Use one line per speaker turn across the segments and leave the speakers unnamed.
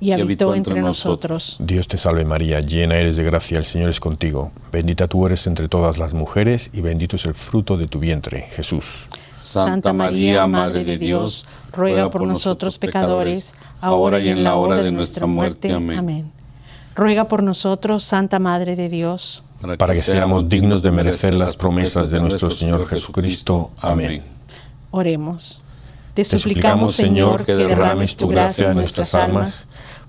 y habitó entre nosotros.
Dios te salve María, llena eres de gracia, el Señor es contigo. Bendita tú eres entre todas las mujeres y bendito es el fruto de tu vientre, Jesús.
Santa María, Madre de Dios, ruega por nosotros pecadores, ahora y en la hora de nuestra muerte. Amén. Ruega por nosotros, Santa Madre de Dios,
para que seamos dignos de merecer las promesas de nuestro Señor Jesucristo. Amén.
Oremos. Te suplicamos, Señor, que derrames tu gracia en nuestras almas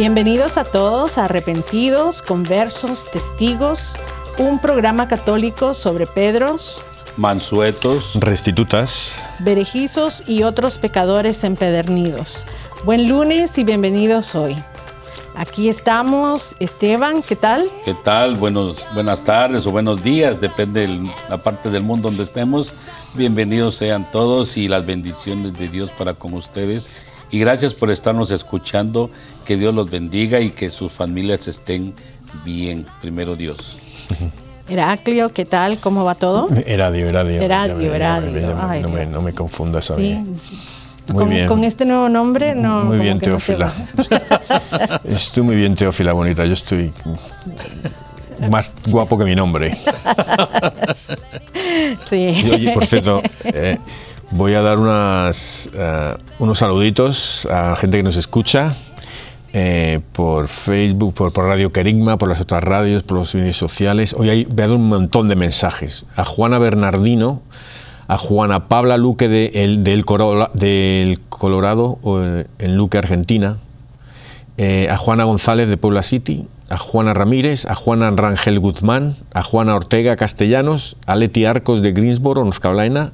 Bienvenidos a todos Arrepentidos, Conversos, Testigos, un programa católico sobre Pedros, Mansuetos, Restitutas, Berejizos y otros pecadores empedernidos. Buen lunes y bienvenidos hoy. Aquí estamos, Esteban, ¿qué tal?
¿Qué tal? Buenos, buenas tardes o buenos días, depende de la parte del mundo donde estemos. Bienvenidos sean todos y las bendiciones de Dios para con ustedes y gracias por estarnos escuchando. Que Dios los bendiga y que sus familias estén bien. Primero Dios.
Heraclio, ¿qué tal? ¿Cómo va todo?
Heradio, Heradio.
Heradio, Heradio.
No, me, confundas a mí.
con, este nuevo nombre no.
Muy bien, Teófila. estoy muy bien, Teófila bonita. Yo estoy más guapo que mi nombre. sí. Y, oye, por cierto, Voy a dar unas, eh, unos saluditos a gente que nos escucha eh, por Facebook, por, Radio Querigma, por las otras radios, por los medios sociales. Hoy hay, voy un montón de mensajes. A Juana Bernardino, a Juana Pabla Luque de, el, del, del Colorado, eh, en Luque, Argentina, a Juana González de Puebla City, a Juana Ramírez, a Juana Rangel Guzmán, a Juana Ortega Castellanos, a Leti Arcos de Greensboro, North Carolina,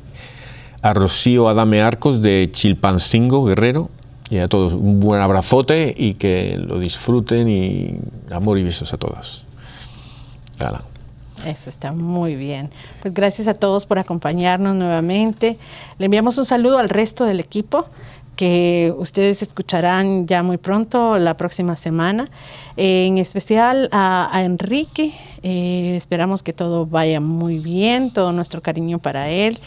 a Rocío Adame Arcos de Chilpancingo, Guerrero. Y a todos un buen abrazote y que lo disfruten y amor y besos a todas.
Eso está muy bien. Pues gracias a todos por acompañarnos nuevamente. Le enviamos un saludo al resto del equipo que ustedes escucharán ya muy pronto, la próxima semana. En especial a, Enrique, eh, esperamos que todo vaya muy bien, todo nuestro cariño para él.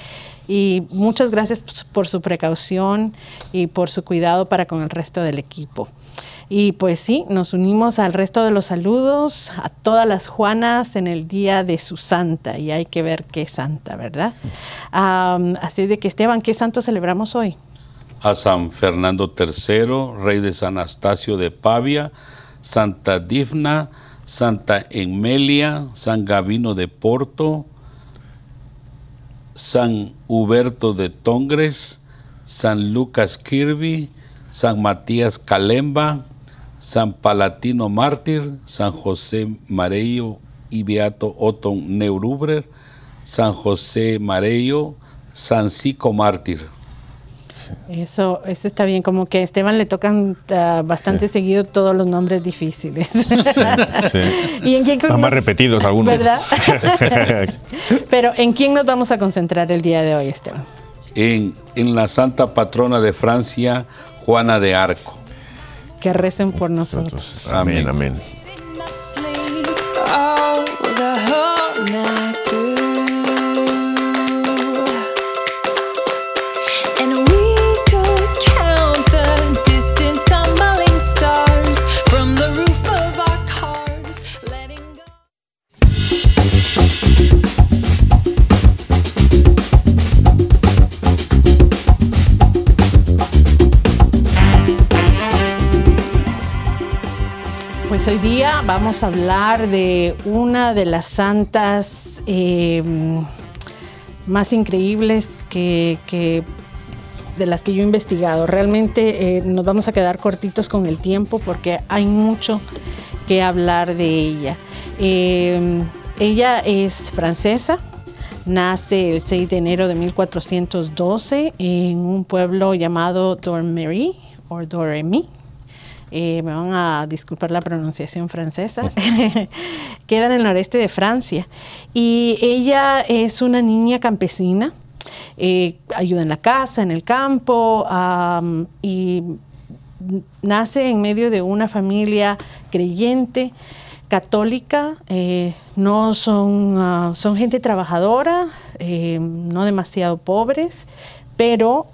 Y muchas gracias pues, por su precaución y por su cuidado para con el resto del equipo. Y pues sí, nos unimos al resto de los saludos a todas las Juanas en el día de su santa. Y hay que ver qué santa, ¿verdad? así de que Esteban, ¿qué santo celebramos hoy?
A San Fernando III, rey de San Anastasio de Pavia, Santa Difna, Santa Emelia, San Gavino de Porto, San Huberto de Tongres, San Lucas Kirby, San Matías Calemba, San Palatino Mártir, San José Marello y Beato Otón Neurubrer, San José Marello, San Cico Mártir.
Eso, eso está bien, como que a Esteban le tocan ah, bastante seguido todos los nombres difíciles. Sí,
¿Y más repetidos algunos.
¿Verdad? Pero ¿en quién nos vamos a concentrar el día de hoy, Esteban?
En, en la santa patrona de Francia, Juana de Arco.
Que recen por nosotros.
amén. amén.
hoy día vamos a hablar de una de las santas eh, más increíbles que, de las que yo he investigado. Realmente eh, nos vamos a quedar cortitos con el tiempo porque hay mucho que hablar de ella. Eh, ella es francesa, nace el 6 de enero de 1412 en un pueblo llamado Dormery o Doremi eh, me van a disculpar la pronunciación francesa, queda en el noreste de Francia. Y ella es una niña campesina, eh, ayuda en la casa, en el campo, y nace en medio de una familia creyente católica, eh, no son, ah, son gente trabajadora, no demasiado pobres, pero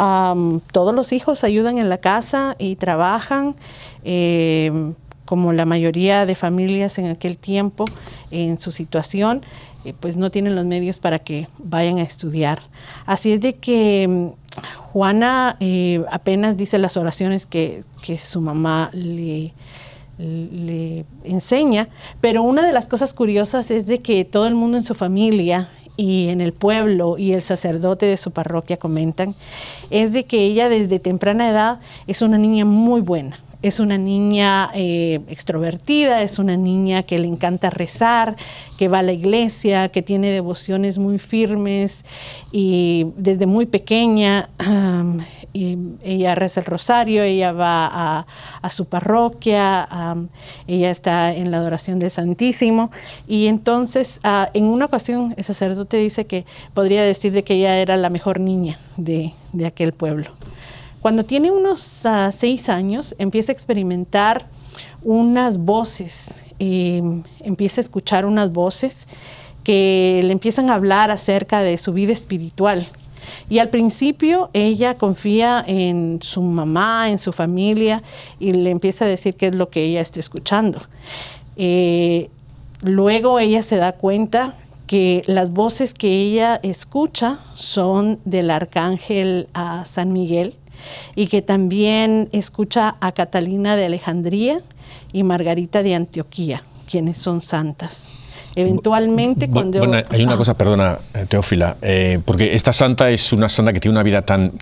todos los hijos ayudan en la casa y trabajan. Em, como la mayoría de familias en aquel tiempo, en su situación, eh, pues no tienen los medios para que vayan a estudiar. Así es de que em, Juana eh, apenas dice las oraciones que, su mamá le, le enseña, pero una de las cosas curiosas es de que todo el mundo en su familia y en el pueblo y el sacerdote de su parroquia comentan, es de que ella desde temprana edad es una niña muy buena. Es una niña eh, extrovertida, es una niña que le encanta rezar, que va a la iglesia, que tiene devociones muy firmes y desde muy pequeña ah, ella reza el rosario, ella va a, su parroquia, ella está en la adoración del Santísimo. Y entonces, ah, en una ocasión, el sacerdote dice que podría decir de que ella era la mejor niña de, aquel pueblo. Cuando tiene unos ah, seis años, empieza a experimentar unas voces, em, empieza a escuchar unas voces que le empiezan a hablar acerca de su vida espiritual y al principio ella confía en su mamá, en su familia, y le empieza a decir qué es lo que ella está escuchando. Eh, luego ella se da cuenta que las voces que ella escucha son del arcángel a San Miguel y que también escucha a Catalina de Alejandría y Margarita de Antioquía, quienes son santas. Eventualmente, cuando.
Bueno, hay una ah. cosa, perdona, eh, Teófila, eh, porque esta santa es una santa que tiene una vida tan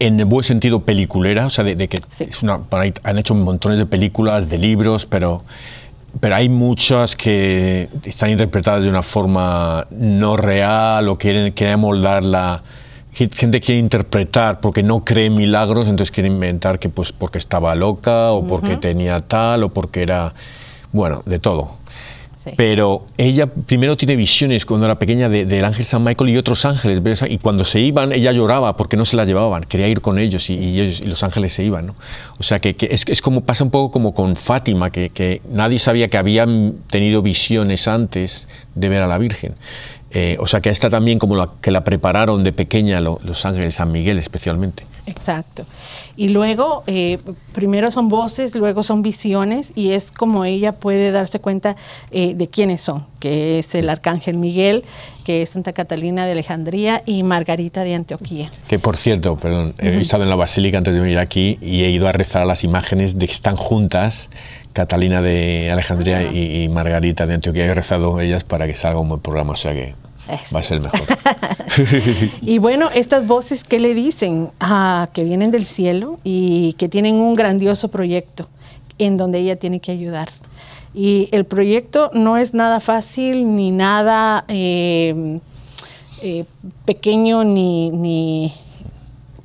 en el buen sentido peliculera, o sea, de, que es una, han hecho montones de películas, de libros, pero, pero hay muchas que están interpretadas de una forma no real o quieren, quieren moldarla. Gente quiere interpretar porque no cree milagros, entonces quiere inventar que pues porque estaba loca o porque tenía tal o porque era, bueno, de todo. Pero ella primero tiene visiones cuando era pequeña del ángel San Michael y otros ángeles. Y cuando se iban, ella lloraba porque no se la llevaban. Quería ir con ellos y, los ángeles se iban. O sea, que, es, como pasa un poco como con Fátima, que, nadie sabía que habían tenido visiones antes de ver a la Virgen. Eh, o sea, que esta también como la, que la prepararon de pequeña los ángeles San Miguel especialmente.
Exacto. Y luego, eh, primero son voces, luego son visiones y es como ella puede darse cuenta eh, de quiénes son, que es el Arcángel Miguel, que es Santa Catalina de Alejandría y Margarita de Antioquía.
Que por cierto, perdón, he estado en la basílica antes de venir aquí y he ido a rezar a las imágenes de que están juntas Catalina de Alejandría ah. y, Margarita de Antioquía. He rezado ellas para que salga un buen programa, o sea que Va a ser mejor.
y bueno, estas voces que le dicen ah, que vienen del cielo y que tienen un grandioso proyecto en donde ella tiene que ayudar. Y el proyecto no es nada fácil ni nada em, eh, pequeño ni, ni,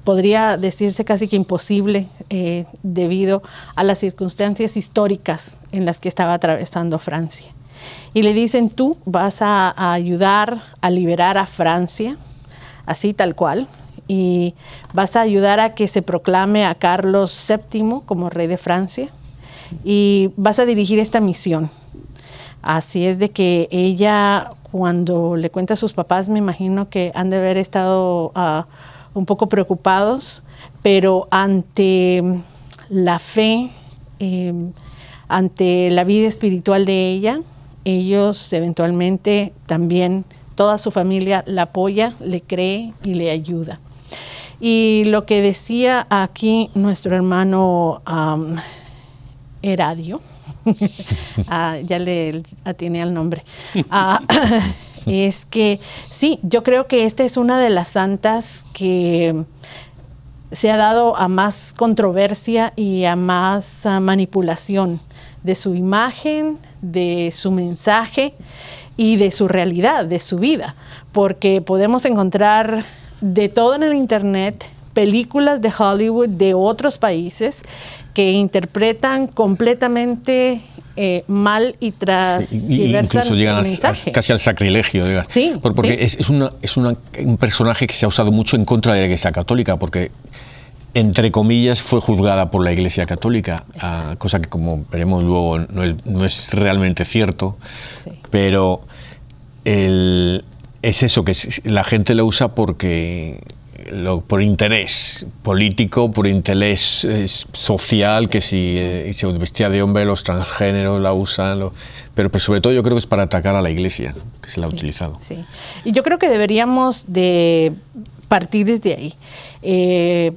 podría decirse casi que imposible eh, debido a las circunstancias históricas en las que estaba atravesando Francia y le dicen, tú vas a, ayudar a liberar a Francia, así tal cual, y vas a ayudar a que se proclame a Carlos VII como rey de Francia y vas a dirigir esta misión. Así es de que ella, cuando le cuenta a sus papás, me imagino que han de haber estado ah, un poco preocupados, pero ante la fe, em, ante la vida espiritual de ella, ellos eventualmente también, toda su familia la apoya, le cree y le ayuda. Y lo que decía aquí nuestro hermano Heradio, ah, ya le atiene al nombre, ah, es que sí, yo creo que esta es una de las santas que se ha dado a más controversia y a más ah, manipulación de su imagen, de su mensaje y de su realidad, de su vida, porque podemos encontrar de todo en el Internet, películas de Hollywood de otros países que interpretan completamente eh, mal y tras
incluso llegan casi al sacrilegio sí porque Es, una, es un personaje que se ha usado mucho en contra de la Iglesia Católica porque entre comillas, fue juzgada por la Iglesia Católica, ah, cosa que como veremos luego no es, realmente cierto, pero es eso, que la gente lo usa porque por interés político, por interés eh, social, que si eh, se vestía de hombre los transgéneros la usan, pero, pues, sobre todo yo creo que es para atacar a la iglesia, que se la ha utilizado.
Y yo creo que deberíamos de partir desde ahí. Eh,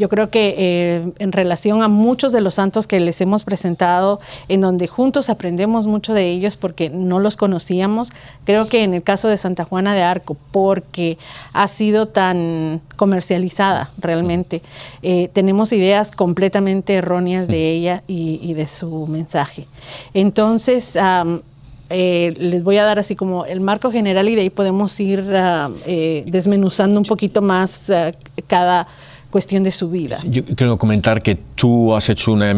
yo creo que eh, en relación a muchos de los santos que les hemos presentado, en donde juntos aprendemos mucho de ellos porque no los conocíamos, creo que en el caso de Santa Juana de Arco, porque ha sido tan comercializada realmente, eh, tenemos ideas completamente erróneas de mm. ella y, de su mensaje. Entonces, eh, les voy a dar así como el marco general y de ahí podemos ir desmenuzando un poquito más ah, cada cuestión de su vida.
Yo quiero comentar que tú has hecho una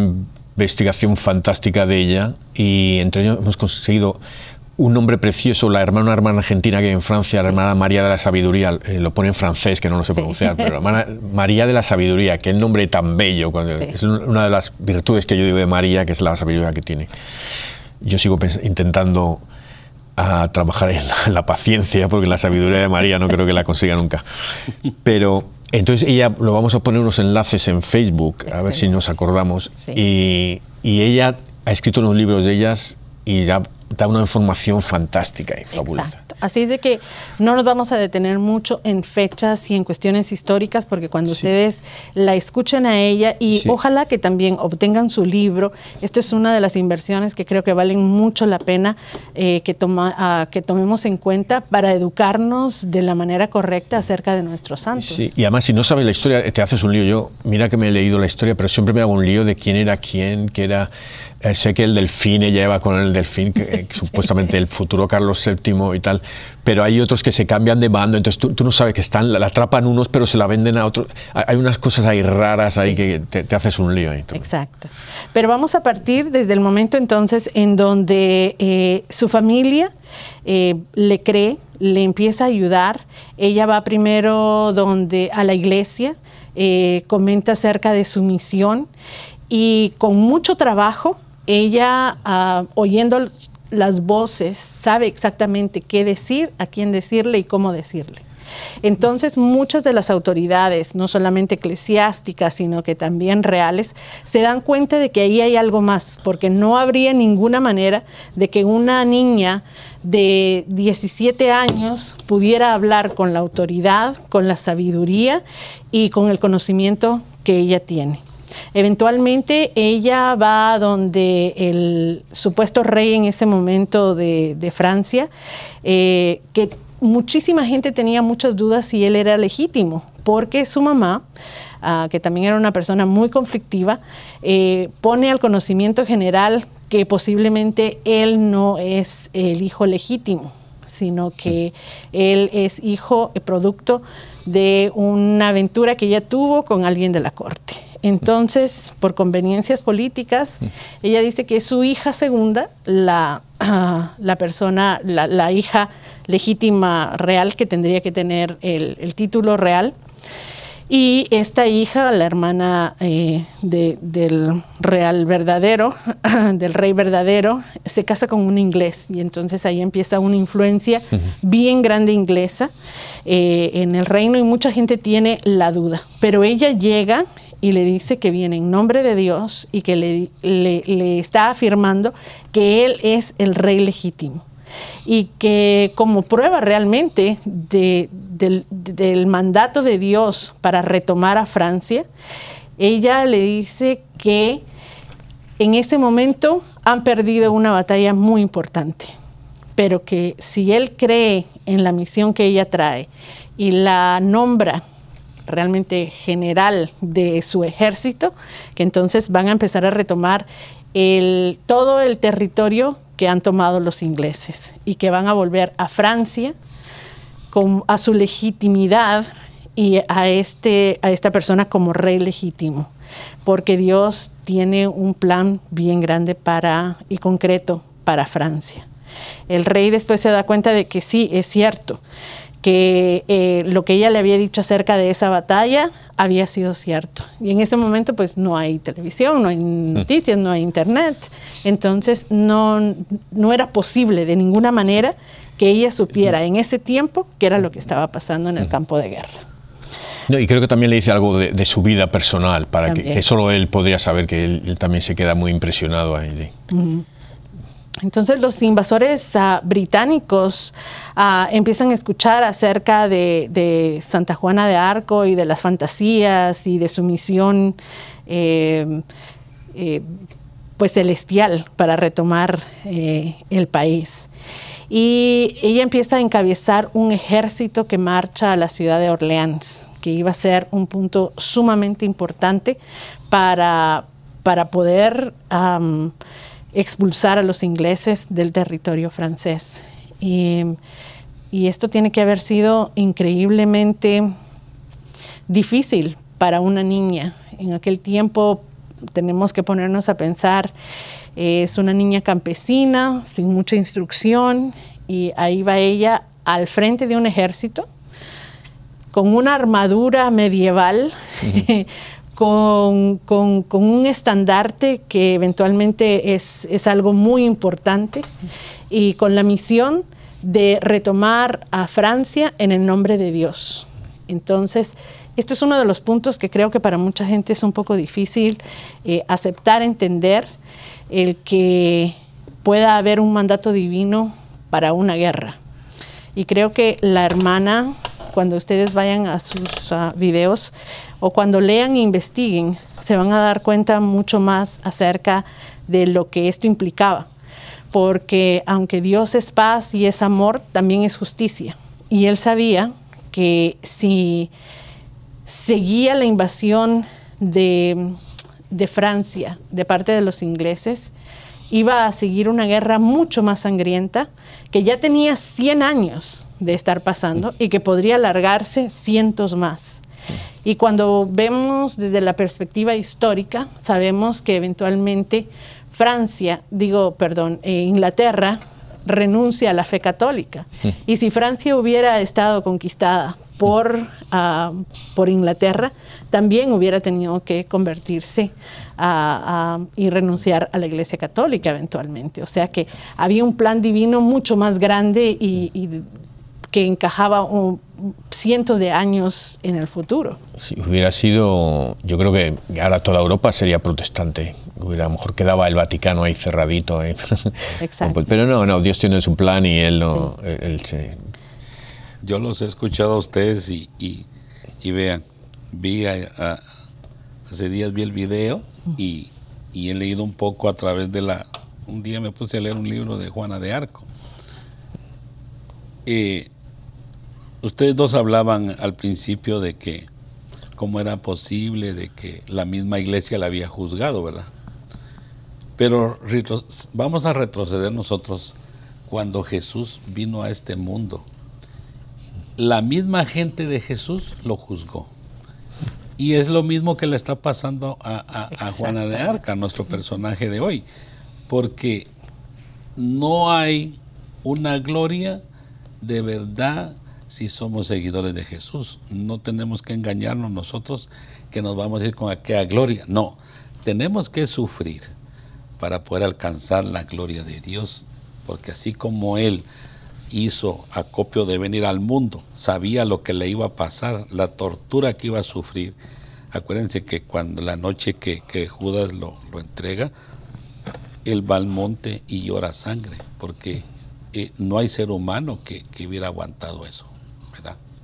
investigación fantástica de ella y entre ellos hemos conseguido un nombre precioso, la hermana, hermana argentina que en Francia, la hermana María de la Sabiduría, eh, lo pone en francés, que no lo sé pronunciar, pero hermana María de la Sabiduría, que el nombre tan bello, es una de las virtudes que yo digo de María, que es la sabiduría que tiene. Yo sigo intentando a ah, trabajar en la, en la paciencia, porque la sabiduría de María no creo que la consiga nunca. Pero entonces ella, lo vamos a poner unos enlaces en Facebook, a ver si nos acordamos. Y, y ella ha escrito unos libros de ellas y ya da una información fantástica y fabulosa.
Así es de que no nos vamos a detener mucho en fechas y en cuestiones históricas, porque cuando ustedes la escuchen a ella y ojalá que también obtengan su libro, esta es una de las inversiones que creo que valen mucho la pena eh, que, toma, que tomemos en cuenta para educarnos de la manera correcta acerca de nuestros santos. y
además si no sabes la historia, te haces un lío. Yo, mira que me he leído la historia, pero siempre me hago un lío de quién era quién, qué era sé que el delfín lleva con el delfín, que, eh, supuestamente el futuro Carlos VII y tal, pero hay otros que se cambian de bando, entonces tú, no sabes que están, la, atrapan unos, pero se la venden a otros. Hay unas cosas ahí raras ahí que te, haces un lío. Ahí,
Exacto. Pero vamos a partir desde el momento entonces en donde eh, su familia eh, le cree, le empieza a ayudar. Ella va primero donde a la iglesia, comenta acerca de su misión y con mucho trabajo ella, ah, oyendo las voces, sabe exactamente qué decir, a quién decirle y cómo decirle. Entonces, muchas de las autoridades, no solamente eclesiásticas, sino que también reales, se dan cuenta de que ahí hay algo más, porque no habría ninguna manera de que una niña de 17 años pudiera hablar con la autoridad, con la sabiduría y con el conocimiento que ella tiene. Eventualmente ella va donde el supuesto rey en ese momento de, Francia, eh, que muchísima gente tenía muchas dudas si él era legítimo, porque su mamá, ah, que también era una persona muy conflictiva, eh, pone al conocimiento general que posiblemente él no es el hijo legítimo, sino que él es hijo eh, producto de una aventura que ella tuvo con alguien de la corte. Entonces, por conveniencias políticas, ella dice que es su hija segunda, la, ah, la persona, la, hija legítima real que tendría que tener el, título real. Y esta hija, la hermana eh, del real verdadero, del rey verdadero, se casa con un inglés y entonces ahí empieza una influencia bien grande inglesa eh, en el reino y mucha gente tiene la duda. Pero ella llega y le dice que viene en nombre de Dios y que le, está afirmando que Él es el rey legítimo y que como prueba realmente del mandato de Dios para retomar a Francia, ella le dice que en este momento han perdido una batalla muy importante, pero que si él cree en la misión que ella trae y la nombra realmente general de su ejército, que entonces van a empezar a retomar el, todo el territorio que han tomado los ingleses y que van a volver a Francia con, a su legitimidad y a, este, a esta persona como rey legítimo, porque Dios tiene un plan bien grande para, y concreto para Francia. El rey después se da cuenta de que sí, es cierto, que eh, lo que ella le había dicho acerca de esa batalla había sido cierto. Y en ese momento pues no hay televisión, no hay noticias, no hay internet. Entonces no, no era posible de ninguna manera que ella supiera en ese tiempo qué era lo que estaba pasando en el campo de guerra.
No, y creo que también le dice algo de, su vida personal, para que, solo él podría saber que él, también se queda muy impresionado ahí. él.
Entonces los invasores ah, británicos ah, empiezan a escuchar acerca de, Santa Juana de Arco y de las fantasías y de su misión eh, eh, pues celestial para retomar eh, el país. Y ella empieza a encabezar un ejército que marcha a la ciudad de Orleans, que iba a ser un punto sumamente importante para, poder expulsar a los ingleses del territorio francés. Y, esto tiene que haber sido increíblemente difícil para una niña. En aquel tiempo tenemos que ponernos a pensar, es una niña campesina, sin mucha instrucción, y ahí va ella al frente de un ejército con una armadura medieval, con, con, un estandarte que eventualmente es, es algo muy importante y con la misión de retomar a Francia en el nombre de Dios. Entonces, esto es uno de los puntos que creo que para mucha gente es un poco difícil eh, aceptar, entender, el que pueda haber un mandato divino para una guerra. Y creo que la hermana, cuando ustedes vayan a sus ah, videos, o cuando lean e investiguen, se van a dar cuenta mucho más acerca de lo que esto implicaba. Porque aunque Dios es paz y es amor, también es justicia. Y él sabía que si seguía la invasión de, Francia de parte de los ingleses, iba a seguir una guerra mucho más sangrienta que ya tenía 100 años de estar pasando y que podría alargarse cientos más. Y cuando vemos desde la perspectiva histórica, sabemos que eventualmente Francia, digo, perdón, eh, Inglaterra renuncia a la fe católica. Hmm. Y si Francia hubiera estado conquistada por, ah, por Inglaterra, también hubiera tenido que convertirse y renunciar a la Iglesia Católica eventualmente. O sea que había un plan divino mucho más grande y que encajaba un, cientos de años en el futuro.
Si hubiera sido, yo creo que ahora toda Europa sería protestante. Hubiera, a lo mejor quedaba el Vaticano ahí cerradito. ¿eh? Exacto. Pero no, no, Dios tiene su plan y él no.
Yo los he escuchado a ustedes y, vean, vi hace días vi el video y, he leído un poco a través de la. Un día me puse a leer un libro de Juana de Arco. Eh, Ustedes dos hablaban al principio de que cómo era posible de que la misma iglesia la había juzgado, ¿verdad? Pero vamos a retroceder nosotros cuando Jesús vino a este mundo. La misma gente de Jesús lo juzgó. Y es lo mismo que le está pasando a, a Juana de Arca, nuestro personaje de hoy, porque no hay una gloria de verdad si somos seguidores de Jesús. No tenemos que engañarnos nosotros que nos vamos a ir con aquella gloria. No, tenemos que sufrir para poder alcanzar la gloria de Dios, porque así como Él hizo acopio de venir al mundo, sabía lo que le iba a pasar, la tortura que iba a sufrir. Acuérdense que cuando la noche que, Judas lo, entrega, él va al monte y llora sangre, porque eh, no hay ser humano que hubiera aguantado eso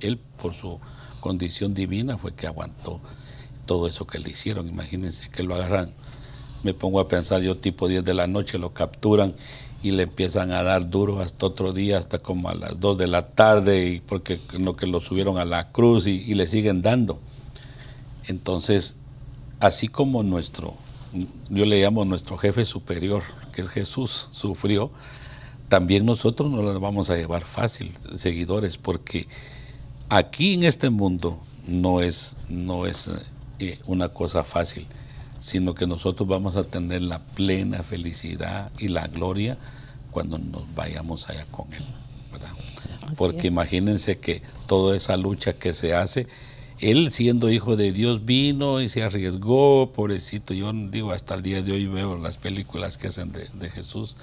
él por su condición divina fue que aguantó todo eso que le hicieron. Imagínense que lo agarran, me pongo a pensar yo tipo 10 de la noche, lo capturan y le empiezan a dar duro hasta otro día, hasta como a las 2 de la tarde, y porque lo que lo subieron a la cruz y, le siguen dando. Entonces, así como nuestro, yo le llamo nuestro jefe superior, que es Jesús, sufrió, también nosotros no lo vamos a llevar fácil, seguidores, porque aquí en este mundo no es, no es eh, una cosa fácil, sino que nosotros vamos a tener la plena felicidad y la gloria cuando nos vayamos allá con Él. Porque imagínense que toda esa lucha que se hace, Él siendo hijo de Dios vino y se arriesgó, pobrecito. Yo digo, hasta el día de hoy veo las películas que hacen de, Jesús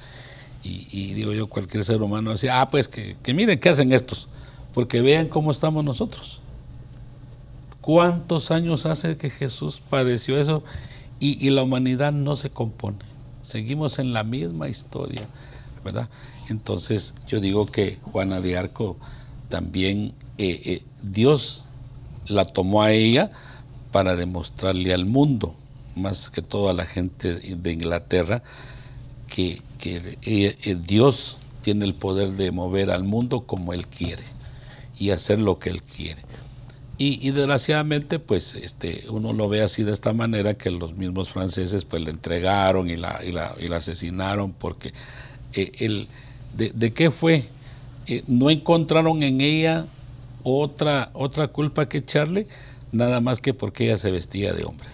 y, digo yo, cualquier ser humano decía, ah, pues que, que miren qué hacen estos porque vean cómo estamos nosotros. ¿Cuántos años hace que Jesús padeció eso y, la humanidad no se compone? Seguimos en la misma historia, ¿verdad? Entonces yo digo que Juana de Arco también eh, eh, Dios la tomó a ella para demostrarle al mundo, más que todo a la gente de Inglaterra, que, eh, Dios tiene el poder de mover al mundo como Él quiere y hacer lo que él quiere. Y, desgraciadamente, pues este, uno lo ve así de esta manera, que los mismos franceses pues le entregaron y la, asesinaron, porque eh, de, qué fue? Eh, no encontraron en ella otra, otra culpa que echarle, nada más que porque ella se vestía de hombre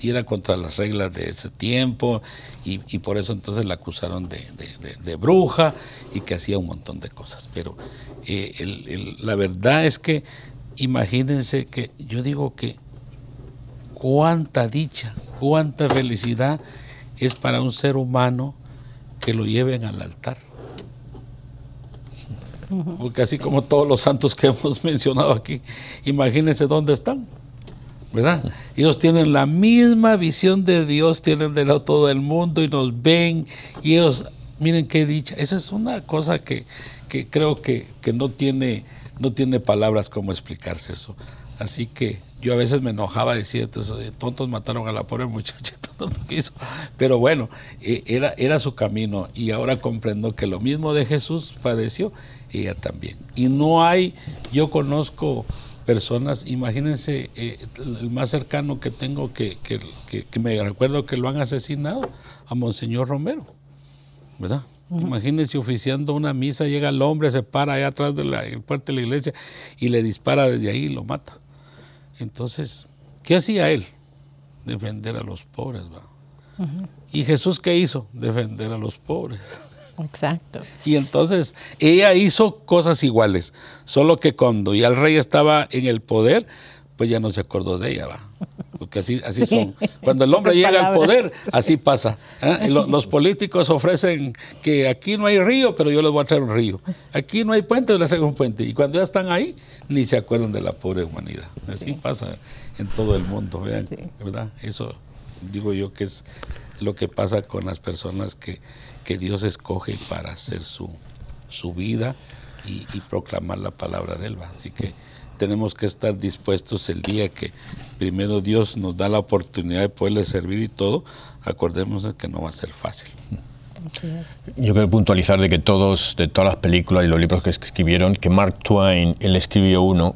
y era contra las reglas de ese tiempo y, por eso entonces la acusaron de, bruja y que hacía un montón de cosas. Pero eh, la verdad es que imagínense que yo digo que cuánta dicha, cuánta felicidad es para un ser humano que lo lleven al altar. Porque así como todos los santos que hemos mencionado aquí, imagínense dónde están. ¿verdad? Ellos tienen la misma visión de Dios, tienen de lado todo el mundo y nos ven y ellos, miren qué dicha, esa es una cosa que, creo que, no, tiene, no tiene palabras como explicarse eso. Así que yo a veces me enojaba decir, eh, tontos mataron a la pobre muchacha, Pero bueno, eh, era, era su camino y ahora comprendo que lo mismo de Jesús padeció ella también. Y no hay, yo conozco personas, imagínense eh, el más cercano que tengo que, que, me recuerdo que lo han asesinado, a Monseñor Romero, ¿verdad? Imagínense oficiando una misa, llega el hombre, se para allá atrás del la puerta de la iglesia y le dispara desde ahí y lo mata. Entonces, ¿qué hacía él? Defender a los pobres, ¿va? ¿Y Jesús qué hizo? Defender a los pobres.
Exacto.
Y entonces ella hizo cosas iguales, solo que cuando ya el rey estaba en el poder, pues ya no se acordó de ella, va. Porque así, así son. Cuando el hombre llega al poder, así pasa. ¿eh? Los, políticos ofrecen que aquí no hay río, pero yo le voy a traer un río. Aquí no hay puente, yo les traigo un puente. Y cuando ya están ahí, ni se acuerdan de la pobre humanidad. Así pasa en todo el mundo, vean, ¿verdad? Eso digo yo que es lo que pasa con las personas que que Dios escoge para hacer su, su vida y, proclamar la palabra de Él. Así que tenemos que estar dispuestos el día que primero Dios nos da la oportunidad de poderle servir y todo, acordémonos que no va a ser fácil.
Yo quiero puntualizar de que todos, de todas las películas y los libros que escribieron, que Mark Twain, él escribió uno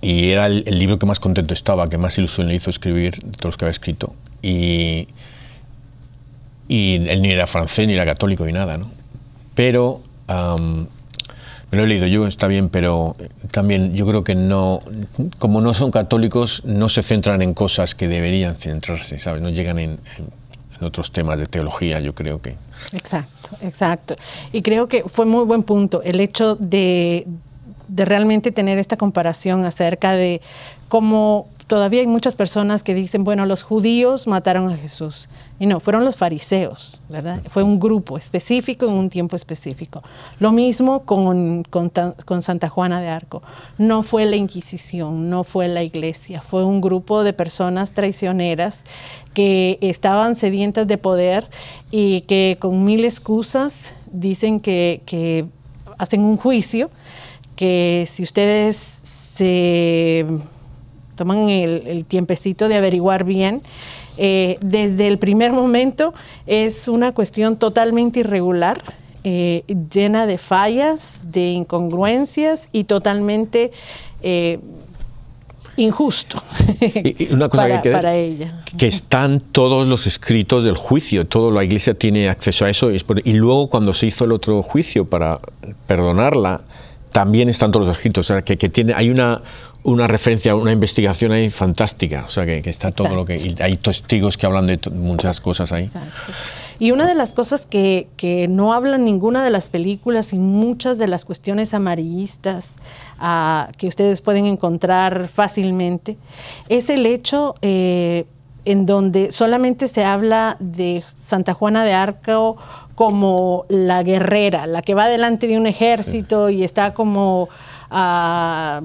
y era el, libro que más contento estaba, que más ilusión le hizo escribir de todos los que había escrito. Y y él ni era francés, ni era católico, ni nada, ¿no? Pero me lo he leído yo, está bien, pero eh, también yo creo que no, como no son católicos, no se centran en cosas que deberían centrarse, ¿sabes? No llegan en, en otros temas de teología, yo creo que.
Exacto, exacto. Y creo que fue muy buen punto el hecho de, de realmente tener esta comparación acerca de cómo todavía hay muchas personas que dicen, bueno, los judíos mataron a Jesús. Y no, fueron los fariseos, ¿verdad? Fue un grupo específico en un tiempo específico. Lo mismo con, con, Santa Juana de Arco. No fue la Inquisición, no fue la iglesia, fue un grupo de personas traicioneras que estaban sedientas de poder y que con mil excusas dicen que hacen un juicio, que si ustedes se toman el, tiempecito de averiguar bien. Eh, desde el primer momento es una cuestión totalmente irregular, eh, llena de fallas, de incongruencias y totalmente eh, injusto una cosa para, que, para ella.
Que están todos los escritos del juicio, toda la iglesia tiene acceso a eso y, luego cuando se hizo el otro juicio para perdonarla, también están todos los escritos. sea, que, que tiene, hay una, una referencia, una investigación ahí fantástica, o sea que, está todo lo que... hay testigos que hablan de muchas cosas ahí.
Y una de las cosas que, no hablan ninguna de las películas y muchas de las cuestiones amarillistas ah, que ustedes pueden encontrar fácilmente es el hecho eh, en donde solamente se habla de Santa Juana de Arco como la guerrera, la que va delante de un ejército y está como... Ah,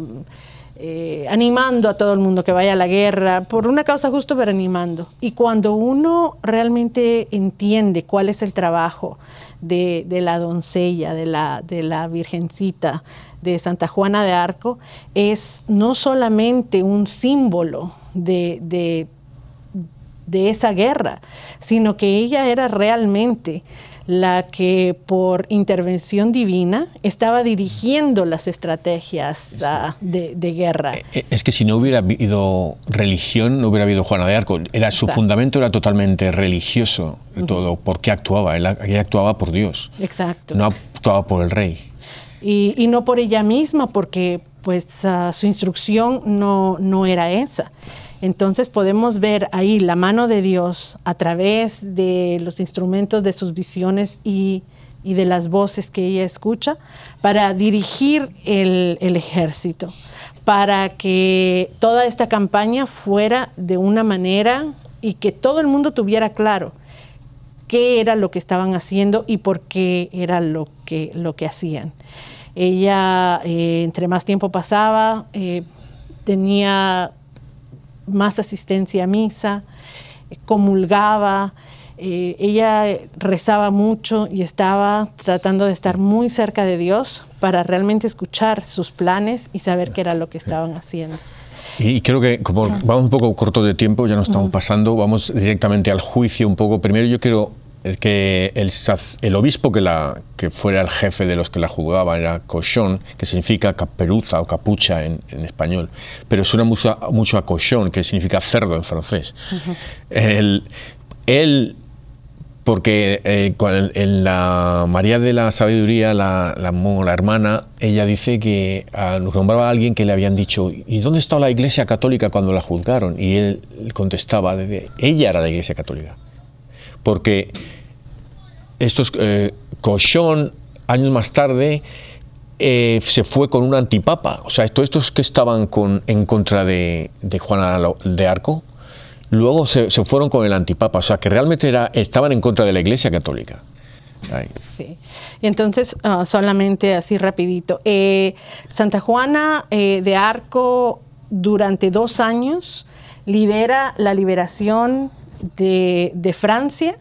eh, animando a todo el mundo que vaya a la guerra, por una causa justo, pero animando. Y cuando uno realmente entiende cuál es el trabajo de, la doncella, de la, de la virgencita, de Santa Juana de Arco, es no solamente un símbolo de, de, de esa guerra, sino que ella era realmente la que por intervención divina estaba dirigiendo las estrategias ah, de, guerra. Eh,
eh, es que si no hubiera habido religión, no hubiera habido Juana de Arco. Era, su fundamento era totalmente religioso, todo, porque actuaba, ella, actuaba por Dios.
Exacto.
No actuaba por el rey.
Y, no por ella misma, porque pues ah, su instrucción no, no era esa. Entonces podemos ver ahí la mano de Dios a través de los instrumentos de sus visiones y, de las voces que ella escucha para dirigir el, ejército, para que toda esta campaña fuera de una manera y que todo el mundo tuviera claro qué era lo que estaban haciendo y por qué era lo que, lo que hacían. Ella, eh, entre más tiempo pasaba, eh, tenía más asistencia a misa, eh, comulgaba, eh, ella rezaba mucho y estaba tratando de estar muy cerca de Dios para realmente escuchar sus planes y saber qué era lo que estaban haciendo.
Y creo que como vamos un poco corto de tiempo, ya nos estamos pasando, vamos directamente al juicio un poco. Primero yo quiero el que el, obispo que, la, que fuera el jefe de los que la juzgaban era cochón, que significa caperuza o capucha en, español, pero suena mucho, mucho a cochón, que significa cerdo en francés. él, porque eh, en la María de la Sabiduría, la, la, hermana, ella dice que ah, nos nombraba a alguien que le habían dicho, ¿y dónde estaba la Iglesia Católica cuando la juzgaron? Y él contestaba, ella era la Iglesia Católica porque estos eh, Cochón, años más tarde, eh, se fue con un antipapa. O sea, estos que estaban con, en contra de, Juana de Arco, luego se, fueron con el antipapa. O sea, que realmente estaban en contra de la Iglesia Católica.
Ahí. Entonces, ah, solamente así rapidito. Eh, Santa Juana de Arco durante dos años lidera la liberación de, Francia.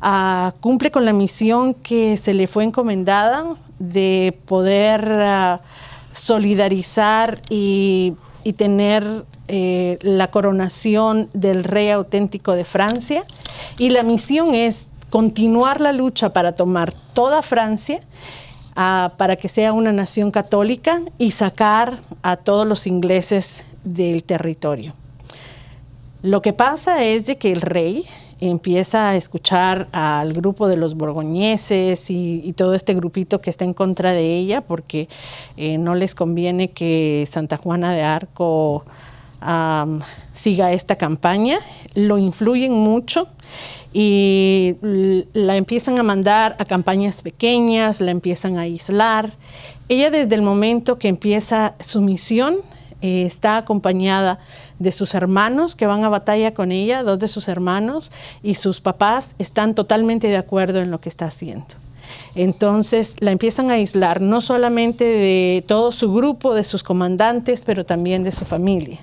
Ah, cumple con la misión que se le fue encomendada de poder ah, solidarizar y, tener eh, la coronación del rey auténtico de Francia. Y la misión es continuar la lucha para tomar toda Francia ah, para que sea una nación católica y sacar a todos los ingleses del territorio. Lo que pasa es de que el rey empieza a escuchar al grupo de los borgoñeses y, todo este grupito que está en contra de ella porque eh, no les conviene que Santa Juana de Arco siga esta campaña. Lo influyen mucho y la empiezan a mandar a campañas pequeñas, la empiezan a aislar. Ella desde el momento que empieza su misión eh, está acompañada de sus hermanos que van a batalla con ella, dos de sus hermanos, y sus papás están totalmente de acuerdo en lo que está haciendo. Entonces la empiezan a aislar no solamente de todo su grupo, de sus comandantes, pero también de su familia.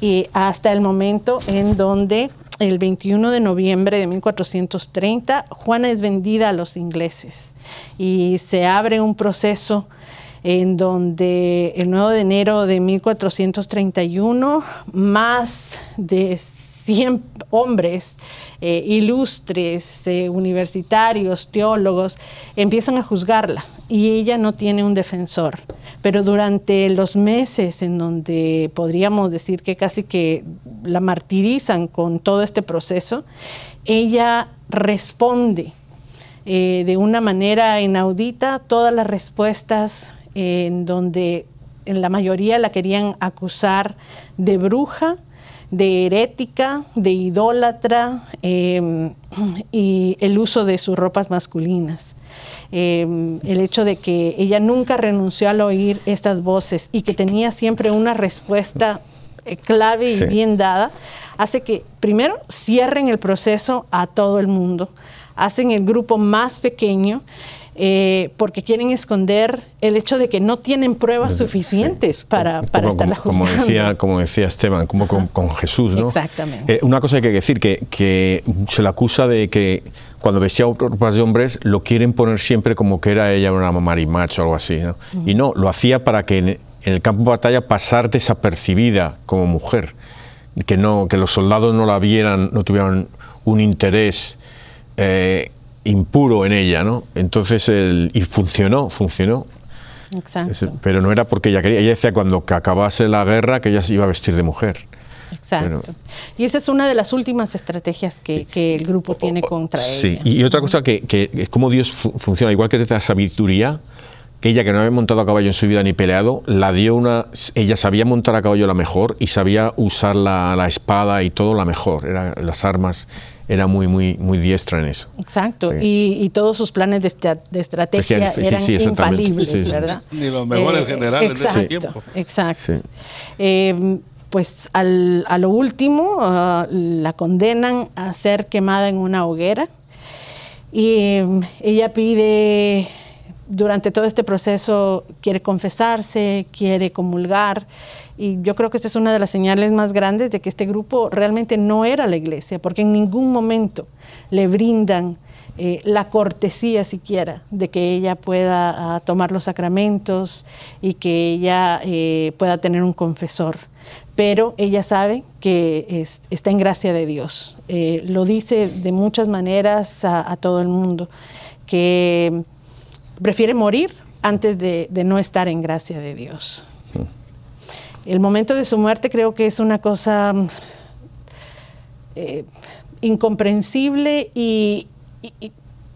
Y hasta el momento en donde el 21 de noviembre de 1430 Juana es vendida a los ingleses y se abre un proceso en donde el 9 de enero de 1431, más de 100 hombres eh, ilustres, eh, universitarios, teólogos, empiezan a juzgarla y ella no tiene un defensor. Pero durante los meses en donde podríamos decir que casi que la martirizan con todo este proceso, ella responde eh, de una manera inaudita todas las respuestas en donde en la mayoría la querían acusar de bruja, de herética, de idólatra em, y el uso de sus ropas masculinas. Em, el hecho de que ella nunca renunció al oír estas voces y que tenía siempre una respuesta eh, clave y bien dada, hace que primero cierren el proceso a todo el mundo, hacen el grupo más pequeño eh, porque quieren esconder el hecho de que no tienen pruebas suficientes para,
para como, estarla como, Como decía, como decía Esteban, como con, Jesús, ¿no?
Exactamente. Eh,
una cosa hay que decir, que, se le acusa de que cuando vestía ropas de hombres lo quieren poner siempre como que era ella una marimacho o algo así, Y no, lo hacía para que en, el campo de batalla pasar desapercibida como mujer, que, no, que los soldados no la vieran, no tuvieran un interés... Eh, impuro en ella, ¿no? Entonces, el, y funcionó, funcionó.
Exacto.
pero no era porque ella quería. Ella decía cuando que acabase la guerra que ella se iba a vestir de mujer.
Exacto. y esa es una de las últimas estrategias que, el grupo tiene contra sí. ella.
Sí, y otra cosa que, es cómo Dios funciona, igual que desde la sabiduría, ella que no había montado a caballo en su vida ni peleado, la dio una. Ella sabía montar a caballo la mejor y sabía usar la, la espada y todo la mejor, eran las armas era muy, muy, muy diestra en eso.
Exacto, y, todos sus planes de, estrategia sí, eran sí, infalibles, ¿verdad? Ni
los mejores eh, generales de ese tiempo.
Exacto. Em, pues a lo último ah, la condenan a ser quemada en una hoguera y em, ella pide durante todo este proceso quiere confesarse, quiere comulgar. Y yo creo que esta es una de las señales más grandes de que este grupo realmente no era la iglesia, porque en ningún momento le brindan eh, la cortesía siquiera de que ella pueda ah, tomar los sacramentos y que ella eh, pueda tener un confesor. Pero ella sabe que está en gracia de Dios. Eh, lo dice de muchas maneras a, a todo el mundo, que prefiere morir antes de, no estar en gracia de Dios. El momento de su muerte creo que es una cosa mm, eh, incomprensible y,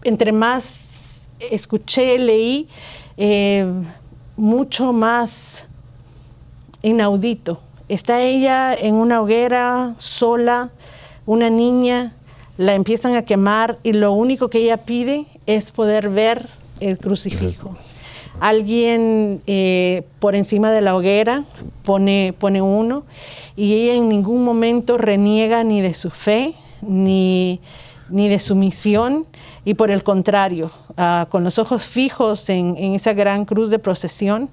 entre más escuché, leí, eh, mucho más inaudito. Está ella en una hoguera sola, una niña, la empiezan a quemar y lo único que ella pide es poder ver el crucifijo. Alguien eh, por encima de la hoguera pone, pone uno y ella en ningún momento reniega ni de su fe ni, de su misión y por el contrario, ah, con los ojos fijos en, esa gran cruz de procesión,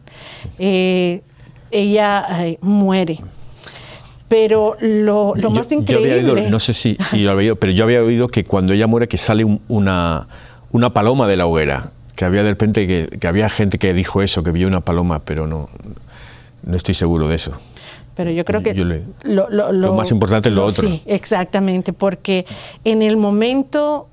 eh, ella muere. Pero lo, más increíble.
no sé si, lo había oído, pero yo había oído que cuando ella muere que sale una, una paloma de la hoguera que había de repente que, había gente que dijo eso, que vio una paloma, pero no, no estoy seguro de eso.
Pero yo creo que
lo, más importante es lo, otro. Sí,
exactamente, porque en el momento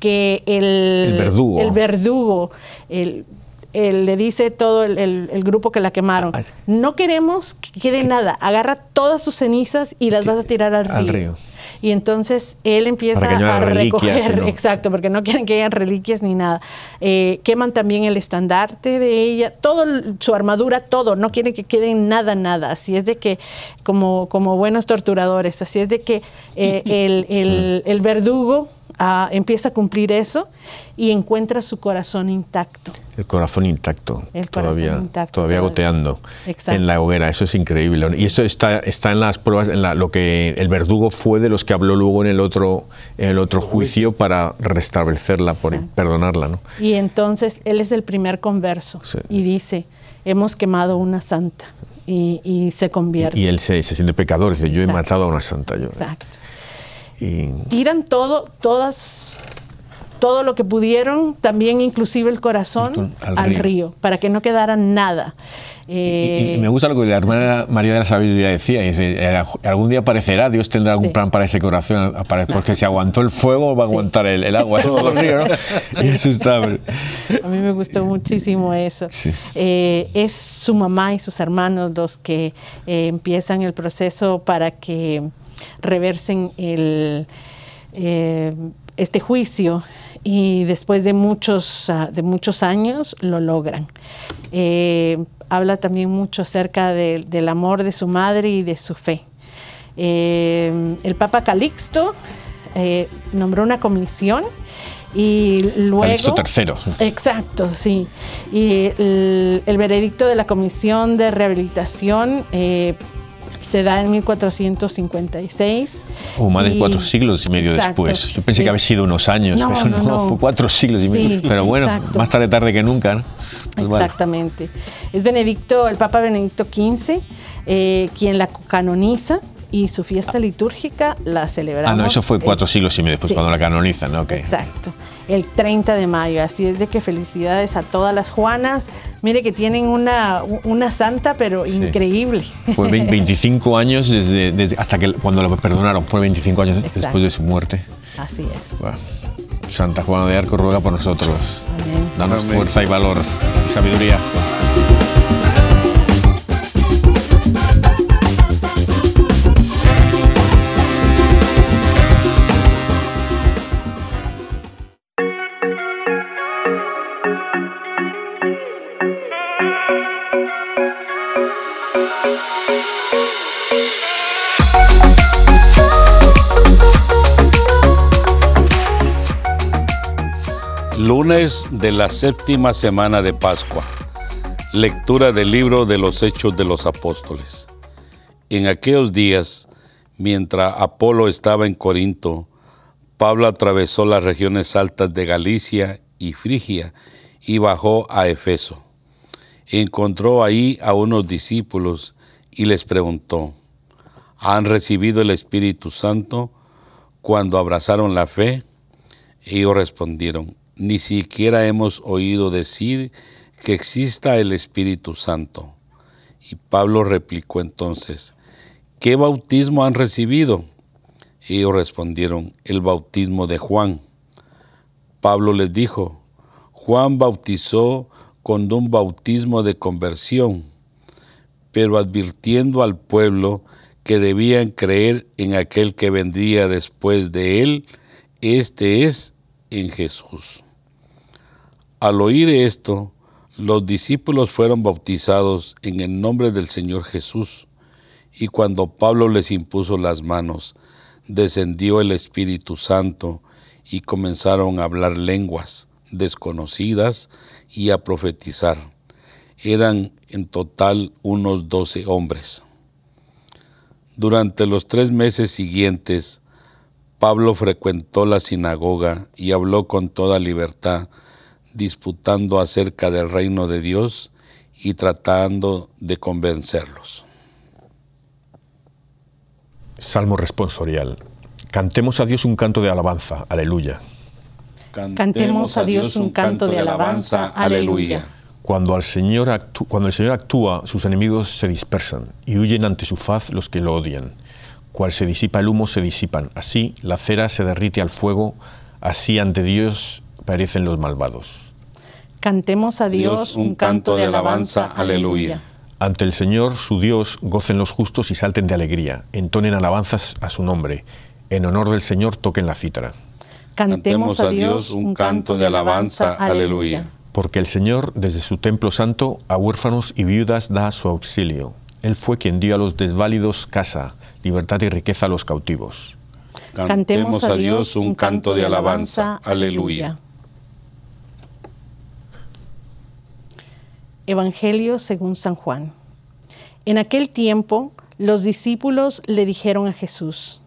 que el, el verdugo, el verdugo le dice todo el, grupo que la quemaron, no queremos que quede nada, agarra todas sus cenizas y las vas a tirar Al río. Y entonces él empieza a recoger, exacto, porque no quieren que haya reliquias ni nada. Eh, queman también el estandarte de ella, todo su armadura, todo, no quieren que quede nada, nada. Así es de que, como, como buenos torturadores, así es de que eh, el, el mm. verdugo empieza a cumplir eso y encuentra su corazón intacto.
El corazón intacto. El corazón todavía, Todavía goteando en la hoguera. Eso es increíble. Y eso está, está en las pruebas, en lo que el verdugo fue de los que habló luego en el otro, el otro juicio para restablecerla, por, perdonarla. ¿no?
Y entonces él es el primer converso y dice, hemos quemado una santa. Y, se convierte.
Y, él se, se siente pecador, dice, yo he matado a una santa. Yo,
Exacto. Tiran todo, todas, todo lo que pudieron, también inclusive el corazón, al, río. para que no quedara nada.
Y, eh, me gusta lo que la hermana María de la Sabiduría decía, eh, algún día aparecerá, Dios tendrá algún plan para ese corazón, porque si aguantó el fuego va a aguantar el, agua, del río, ¿no?
A mí me gustó muchísimo eso. Eh, es su mamá y sus hermanos los que empiezan el proceso para que reversen eh, este juicio y después de muchos, ah, de muchos años lo logran. Eh, habla también mucho acerca del amor de su madre y de su fe. Eh, el Papa Calixto nombró una comisión y luego... Calixto Exacto, sí. Y el, veredicto de la Comisión de Rehabilitación se da en 1456.
O más de cuatro siglos y medio después. Yo pensé que había sido unos años, pero no, no, cuatro siglos y medio. pero bueno, más tarde tarde que nunca.
Pues Exactamente. Es Benedicto, el Papa Benedicto XV, eh, quien la canoniza y su fiesta litúrgica la celebramos. Ah,
no, eso fue cuatro siglos y medio después cuando la canonizan, ¿no?
Exacto, el 30 de mayo. Así es de que felicidades a todas las Juanas. Mire que tienen una, una santa, pero increíble.
Fue 25 años desde, hasta que cuando la perdonaron, fue 25 años después de su muerte. Así
es.
Santa Juana de Arco ruega por nosotros. Danos fuerza y valor y sabiduría.
Lunes de la séptima semana de Pascua. Lectura del libro de los Hechos de los Apóstoles. En aquellos días, mientras Apolo estaba en Corinto, Pablo atravesó las regiones altas de Galicia y Frigia y bajó a Efeso. Encontró ahí a unos discípulos y les preguntó, ¿han recibido el Espíritu Santo cuando abrazaron la fe? Ellos respondieron, ni siquiera hemos oído decir que exista el Espíritu Santo. Y Pablo replicó entonces, ¿qué bautismo han recibido? Ellos respondieron, el bautismo de Juan. Pablo les dijo, Juan bautizó con un bautismo de conversión, pero advirtiendo al pueblo que debían creer en aquel que vendría después de él, este es en Jesús. Al oír esto, los discípulos fueron bautizados en el nombre del Señor Jesús, y cuando Pablo les impuso las manos, descendió el Espíritu Santo y comenzaron a hablar lenguas desconocidas y a profetizar. Eran en total unos doce hombres. Durante los tres meses siguientes, Pablo frecuentó la sinagoga y habló con toda libertad, disputando acerca del reino de Dios y tratando de convencerlos.
Salmo responsorial. Cantemos a Dios un canto de alabanza. Aleluya.
Cantemos a Dios un canto de alabanza. Aleluya. Cuando, cuando el
Señor actúa, sus enemigos se dispersan y huyen ante su faz los que lo odian. Cual se disipa el humo, se disipan. Así la cera se derrite al fuego, así ante Dios parecen los malvados.
Cantemos a Dios, Dios un canto de alabanza, aleluya.
Ante el Señor, su Dios, gocen los justos y salten de alegría, entonen alabanzas a su nombre. En honor del Señor toquen la cítara.
Cantemos a Dios un canto de alabanza, aleluya.
Porque el Señor desde su templo santo a huérfanos y viudas da su auxilio. Él fue quien dio a los desválidos casa, libertad y riqueza a los cautivos.
Cantemos a Dios un canto de alabanza. Aleluya.
Evangelio según San Juan. En aquel tiempo los discípulos le dijeron a Jesús,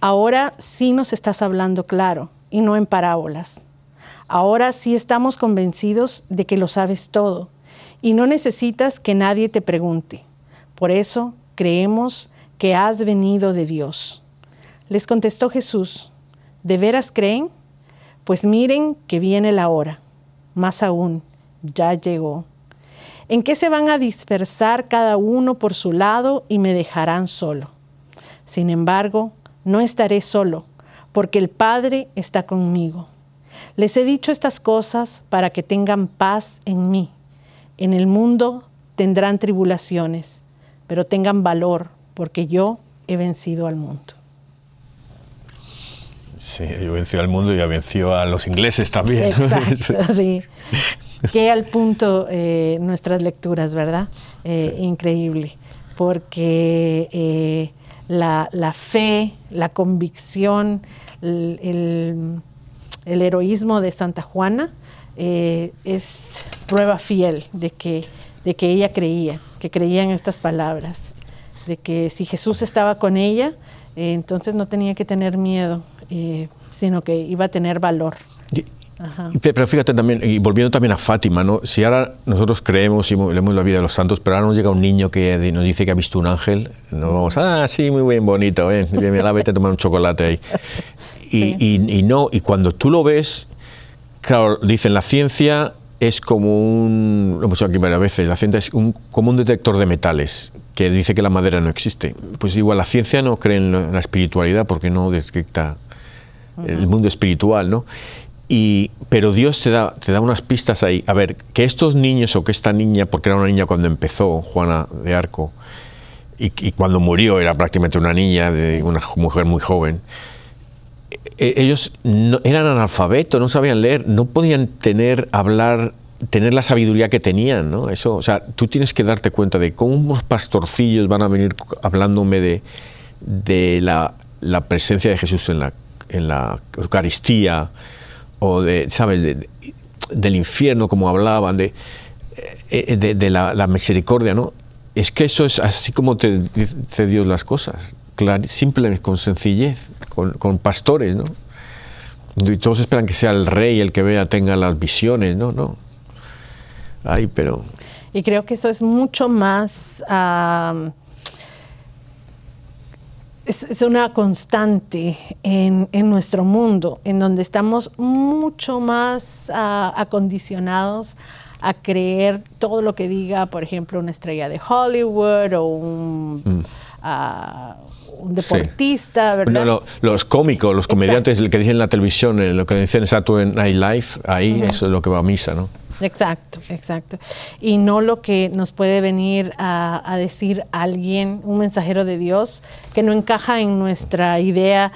ahora sí nos estás hablando claro y no en parábolas. Ahora sí estamos convencidos de que lo sabes todo y no necesitas que nadie te pregunte. Por eso creemos que has venido de Dios. Les contestó Jesús, ¿de veras creen? Pues miren que viene la hora. Más aún, ya llegó. ¿En qué se van a dispersar cada uno por su lado y me dejarán solo? Sin embargo, no estaré solo, porque el Padre está conmigo. Les he dicho estas cosas para que tengan paz en mí. En el mundo tendrán tribulaciones pero tengan valor, porque yo he vencido al mundo.
Sí, yo venció al mundo y ya venció a los ingleses también. Exacto, sí.
Qué al punto eh, nuestras lecturas, ¿verdad? Eh, increíble, porque eh, la, fe, la convicción, el, heroísmo de Santa Juana es prueba fiel de que, de que ella creía creían estas palabras, de que si Jesús estaba con ella, eh, entonces no tenía que tener miedo, eh, sino que iba a tener valor.
pero fíjate también, y volviendo también a Fátima, ¿no? si ahora nosotros creemos y leemos la vida de los santos, pero ahora nos llega un niño que nos dice que ha visto un ángel, nos vamos, ah, sí, muy bien, bonito, ven, eh, bien, a vete a tomar un chocolate ahí. Y, y no, y cuando tú lo ves, claro, dicen la ciencia es como un, veces, la ciencia es como detector de metales que dice que la madera no existe. Pues igual la ciencia no cree en la espiritualidad porque no detecta el mundo espiritual, ¿no? Y, pero Dios te da, te da unas pistas ahí. A ver, que estos niños o que esta niña, porque era una niña cuando empezó Juana de Arco, y, y cuando murió era prácticamente una niña, de una mujer muy joven, eh, ellos no, eran analfabetos, no sabían leer, no podían tener, hablar, tener la sabiduría que tenían, ¿no? Eso, o sea, tú tienes que darte cuenta de cómo unos pastorcillos van a venir hablándome de, de la, presencia de Jesús en la, en la Eucaristía o de, ¿sabes? del infierno, como hablaban, eh, eh, de, de, la, la, misericordia, ¿no? Es que eso es así como te dice Dios las cosas simples con sencillez, con, pastores, ¿no? Y todos esperan que sea el rey el que vea, tenga las visiones, ¿no? No. Ay, pero...
Y creo que eso es mucho más... es, una constante en, nuestro mundo, en donde estamos mucho más acondicionados a creer todo lo que diga, por ejemplo, una estrella de Hollywood o un... Mm. Ah, un deportista, ¿verdad?
No, los cómicos, los comediantes, el que dicen en la televisión, lo que dicen en Saturday Night Live, ahí eso es lo que va a misa, ¿no?
Exacto, exacto. Y no lo que nos puede venir a, decir alguien, un mensajero de Dios, que no encaja en nuestra idea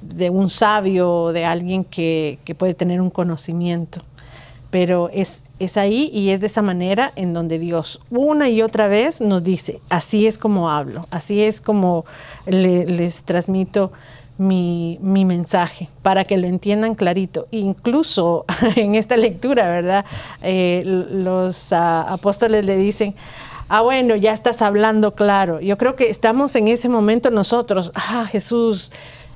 de un sabio, de alguien que, que puede tener un conocimiento. Pero es es ahí y es de esa manera en donde Dios una y otra vez nos dice, así es como hablo, así es como les transmito mi, mensaje, para que lo entiendan clarito. Incluso en esta lectura, ¿verdad? Eh, los ah, apóstoles le dicen, ah, bueno, ya estás hablando claro. Yo creo que estamos en ese momento nosotros, ah, Jesús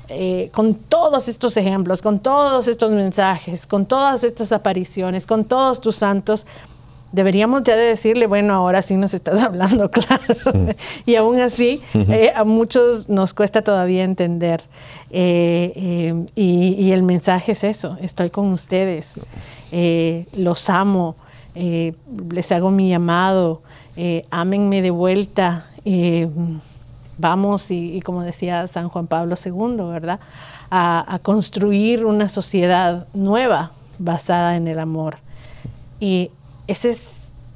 eh, con todos estos ejemplos, con todos estos mensajes, con todas estas apariciones, con todos tus santos, deberíamos ya de decirle, bueno, ahora sí nos estás hablando, claro. Mm. y aún así, eh, a muchos nos cuesta todavía entender. Eh, y, y, el mensaje es eso, estoy con ustedes, los amo, les hago mi llamado, ámenme de vuelta vamos, y, como decía San Juan Pablo II, ¿verdad? A, construir una sociedad nueva basada en el amor. Y ese es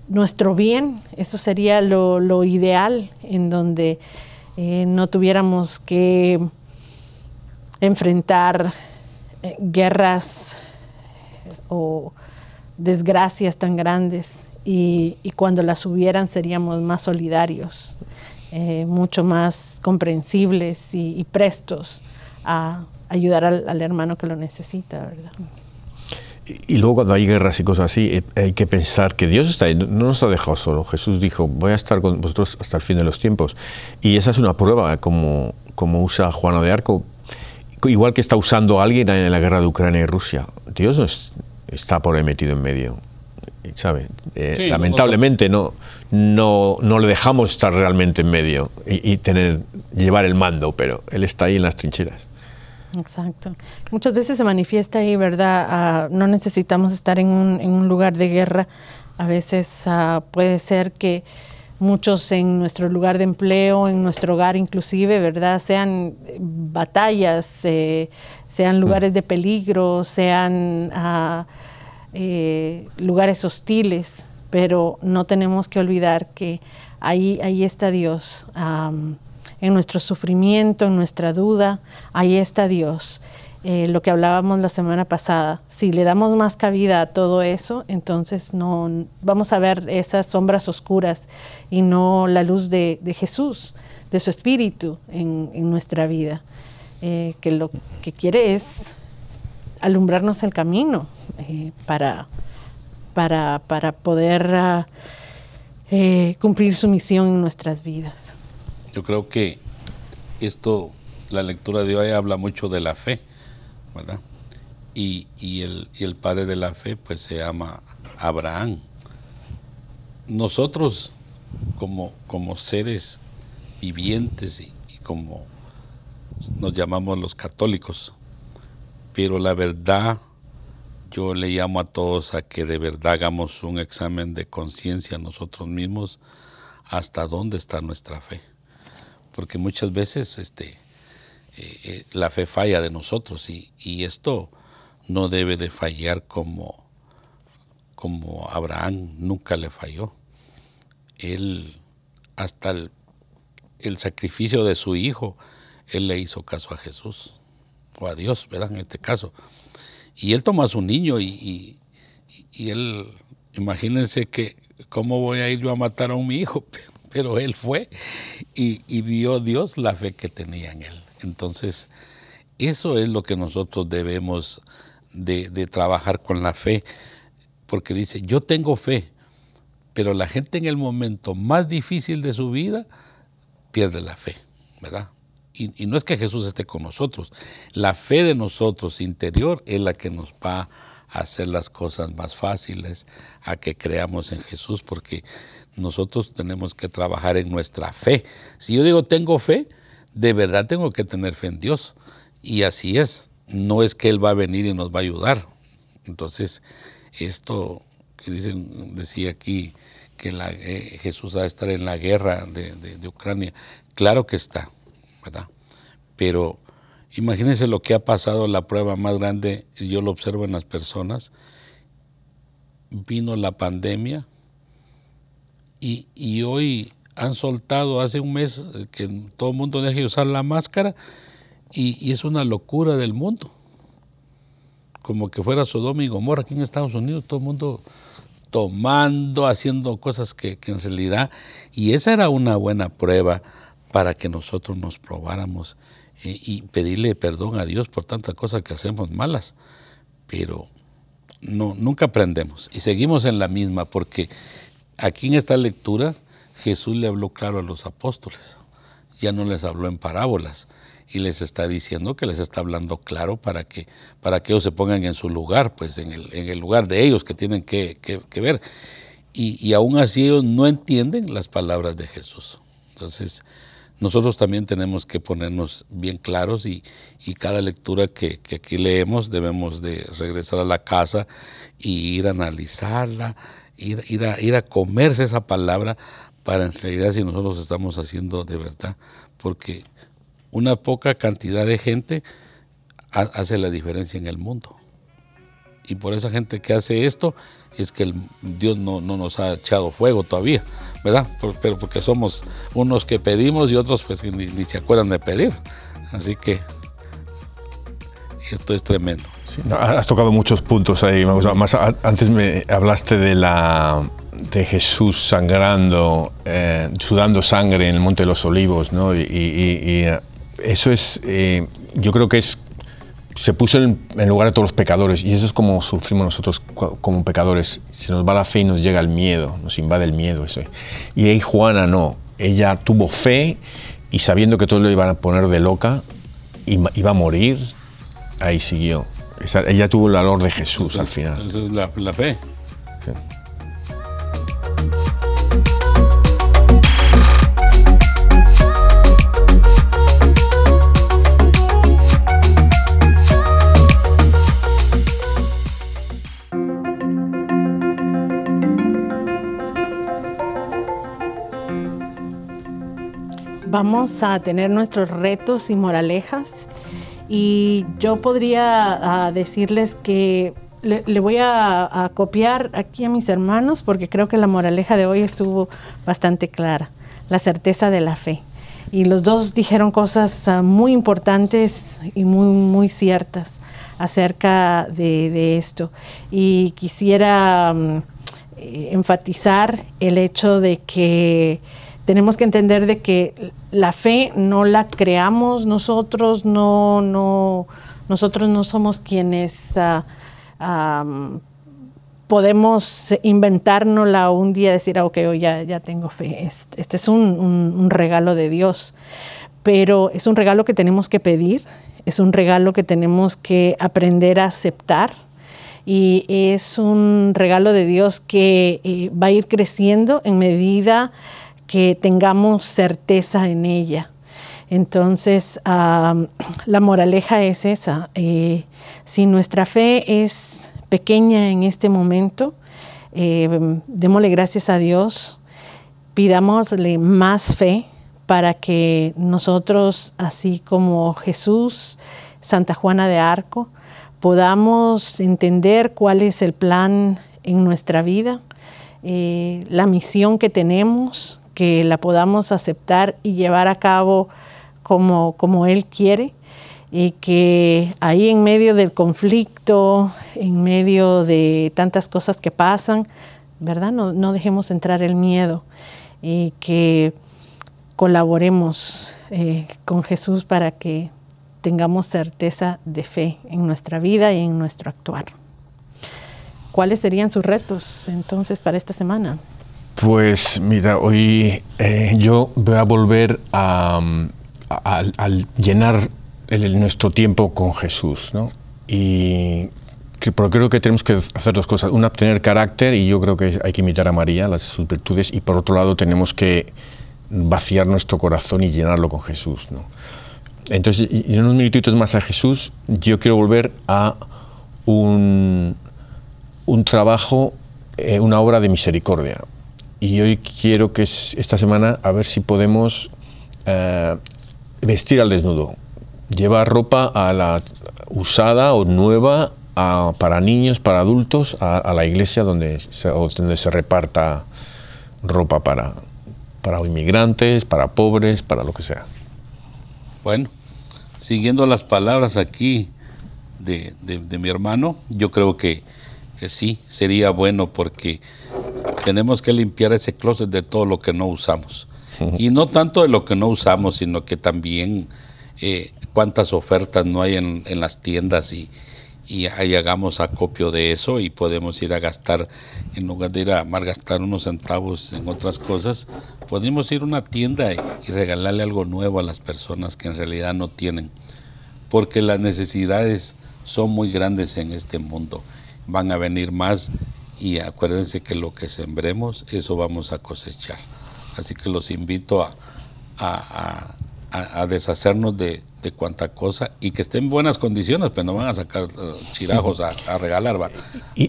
nuestro bien, eso sería lo, ideal, en donde eh, no tuviéramos que enfrentar eh, guerras eh, o desgracias tan grandes y, cuando las hubieran seríamos más solidarios eh, mucho más comprensibles y, prestos a ayudar al, hermano que lo necesita, ¿verdad?
y luego cuando hay guerras y cosas así, eh, hay que pensar que Dios está no nos ha dejado solo. Jesús dijo, voy a estar con vosotros hasta el fin de los tiempos. Y esa es una prueba, eh, como, como usa Juana de Arco, igual que está usando a alguien en la guerra de Ucrania y Rusia. Dios no está por ahí metido en medio. Eh, ¿sabe? Eh, lamentablemente no, no, no le dejamos estar realmente en medio y, tener, llevar el mando, pero él está ahí en las trincheras.
Exacto. Muchas veces se manifiesta ahí, ¿verdad? Ah, no necesitamos estar en un, lugar de guerra. A veces ah, puede ser que muchos en nuestro lugar de empleo, en nuestro hogar inclusive, ¿verdad? Sean eh, batallas, sean mm. lugares de peligro, sean... Ah, eh, lugares hostiles, pero no tenemos que olvidar que ahí, ahí está Dios, en nuestro sufrimiento, en nuestra duda, ahí está Dios. Eh, lo que hablábamos la semana pasada, si le damos más cabida a todo eso, entonces no vamos a ver esas sombras oscuras y no la luz de, Jesús, de su Espíritu en, nuestra vida, eh, que lo que quiere es alumbrarnos el camino eh, para, para, poder ah, eh, cumplir su misión en nuestras vidas.
Yo creo que esto, la lectura de hoy habla mucho de la fe, ¿verdad? Y, el, padre de la fe pues se llama Abraham. Nosotros como, como seres vivientes y como nos llamamos los católicos, pero la verdad yo le llamo a todos a que de verdad hagamos un examen de conciencia nosotros mismos hasta dónde está nuestra fe. Porque muchas veces este, eh, eh, la fe falla de nosotros y, esto no debe de fallar como, como Abraham nunca le falló. Él hasta el, el sacrificio de su hijo, él le hizo caso a Jesús o a Dios, ¿verdad? En este caso. Y él toma a su niño y, él, imagínense que, ¿cómo voy a ir yo a matar a un hijo? Pero él fue y, vio Dios la fe que tenía en él. Entonces, eso es lo que nosotros debemos de, trabajar con la fe, porque dice, yo tengo fe, pero la gente en el momento más difícil de su vida pierde la fe, ¿verdad? y, no es que Jesús esté con nosotros, la fe de nosotros interior es la que nos va a hacer las cosas más fáciles, a que creamos en Jesús, porque nosotros tenemos que trabajar en nuestra fe. Si yo digo tengo fe, de verdad tengo que tener fe en Dios. Y así es, no es que Él va a venir y nos va a ayudar. Entonces, esto que dicen, decía aquí, que eh, Jesús va a estar en la guerra de Ucrania, claro que está, ¿verdad? Pero imagínense lo que ha pasado, la prueba más grande, yo lo observo en las personas, vino la pandemia y, y hoy han soltado hace un mes eh, que todo el mundo deje de usar la máscara y, y, es una locura del mundo. Como que fuera Sodoma y Gomorra aquí en Estados Unidos, todo el mundo tomando, haciendo cosas que, que en realidad, y esa era una buena prueba para que nosotros nos probáramos eh, y pedirle perdón a Dios por tantas cosas que hacemos malas. Pero no, nunca aprendemos y seguimos en la misma porque aquí en esta lectura Jesús le habló claro a los apóstoles, ya no les habló en parábolas y les está diciendo que les está hablando claro para que, para que ellos se pongan en su lugar, pues en el, lugar de ellos que tienen que, ver. Y, y aún así ellos no entienden las palabras de Jesús. Entonces, nosotros también tenemos que ponernos bien claros y, cada lectura que, aquí leemos debemos de regresar a la casa y ir a analizarla, ir, ir a comerse esa palabra para en realidad si nosotros estamos haciendo de verdad, porque una poca cantidad de gente hace la diferencia en el mundo. Y por esa gente que hace esto, es que el, Dios no, nos ha echado fuego todavía, ¿verdad? pero porque somos unos que pedimos y otros pues ni, se acuerdan de pedir. Así que esto es tremendo.
has tocado muchos puntos ahí. más antes me hablaste de la de Jesús sangrando, eh, sudando sangre en el Monte de los Olivos, ¿no? Y, eh, eso es, eh, yo creo que es se puso en, lugar de todos los pecadores y eso es como sufrimos nosotros como pecadores. Se nos va la fe y nos llega el miedo, nos invade el miedo. Eso. Y ahí Juana no, ella tuvo fe y sabiendo que todos lo iban a poner de loca, y iba a morir, ahí siguió. ella tuvo el valor de Jesús al final.
Esa es la,
la
fe. Sí.
Vamos a tener nuestros retos y moralejas. Y yo podría ah, decirles que le, voy a, copiar aquí a mis hermanos porque creo que la moraleja de hoy estuvo bastante clara, la certeza de la fe. Y los dos dijeron cosas ah, muy importantes y muy, muy ciertas acerca de, esto. Y quisiera mm, eh, enfatizar el hecho de que tenemos que entender de que la fe no la creamos nosotros, no, no, nosotros no somos quienes ah, podemos inventárnosla un día decir, ah, ok, oh, ya, ya tengo fe. Este, este es un, regalo de Dios, pero es un regalo que tenemos que pedir, es un regalo que tenemos que aprender a aceptar y es un regalo de Dios que eh, va a ir creciendo en medida que tengamos certeza en ella. Entonces, la moraleja es esa. Eh, si nuestra fe es pequeña en este momento, eh, démosle gracias a Dios, pidámosle más fe para que nosotros, así como Jesús, Santa Juana de Arco, podamos entender cuál es el plan en nuestra vida, eh, la misión que tenemos que la podamos aceptar y llevar a cabo como, Él quiere y que ahí en medio del conflicto, en medio de tantas cosas que pasan, ¿verdad? No, dejemos entrar el miedo y que colaboremos eh, con Jesús para que tengamos certeza de fe en nuestra vida y en nuestro actuar. ¿Cuáles serían sus retos entonces para esta semana?
Pues mira, hoy eh, yo voy a volver a, llenar nuestro tiempo con Jesús, ¿no? Y creo que tenemos que hacer dos cosas. Una, obtener carácter, y yo creo que hay que imitar a María, las, sus virtudes, y por otro lado tenemos que vaciar nuestro corazón y llenarlo con Jesús, Entonces, en unos minutitos más a Jesús, yo quiero volver a un, trabajo, eh, una obra de misericordia y hoy quiero que esta semana a ver si podemos eh, vestir al desnudo, llevar ropa a la usada o nueva para niños, para adultos, a, la iglesia donde se, se reparta ropa para, para inmigrantes, para pobres, para lo que sea.
Bueno, siguiendo las palabras aquí de mi hermano, yo creo que sí sería bueno porque tenemos que limpiar ese closet de todo lo que no usamos. Y no tanto de lo que no usamos, sino que también eh, cuántas ofertas no hay en, las tiendas y, y ahí hagamos acopio de eso y podemos ir a gastar, en lugar de ir a malgastar unos centavos en otras cosas, podemos ir a una tienda y regalarle algo nuevo a las personas que en realidad no tienen, porque las necesidades son muy grandes en este mundo van a venir más y acuérdense que lo que sembremos, eso vamos a cosechar. Así que los invito a, a, deshacernos de, de, cuanta cosa y que estén en buenas condiciones, pero pues no van a sacar eh, chirajos a, regalar, va.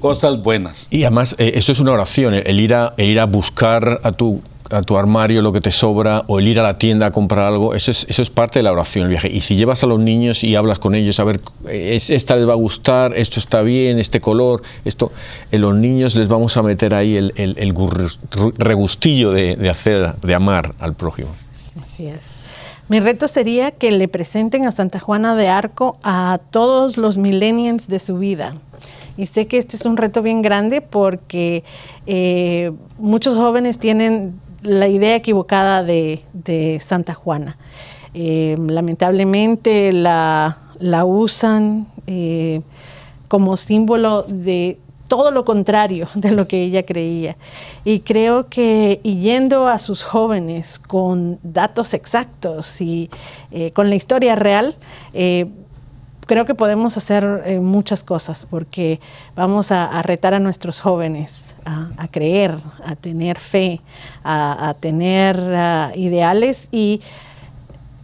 Cosas buenas.
Y además, eh, esto es una oración, el ir, a, el ir a buscar a tu a tu armario lo que te sobra o el ir a la tienda a comprar algo, eso es, eso es parte de la oración, el viaje. Y si llevas a los niños y hablas con ellos, a ver, esta les va a gustar, esto está bien, este color, esto, en eh, los niños les vamos a meter ahí el, regustillo de, hacer, de amar al prójimo. Así
es. Mi reto sería que le presenten a Santa Juana de Arco a todos los millennials de su vida. Y sé que este es un reto bien grande porque eh, muchos jóvenes tienen la idea equivocada de, Santa Juana. Eh, lamentablemente la, usan eh, como símbolo de todo lo contrario de lo que ella creía. Y creo que yendo a sus jóvenes con datos exactos y eh, con la historia real, creo que podemos hacer muchas cosas porque vamos a, a retar a nuestros jóvenes a, creer, a tener fe, a, tener ah, ideales y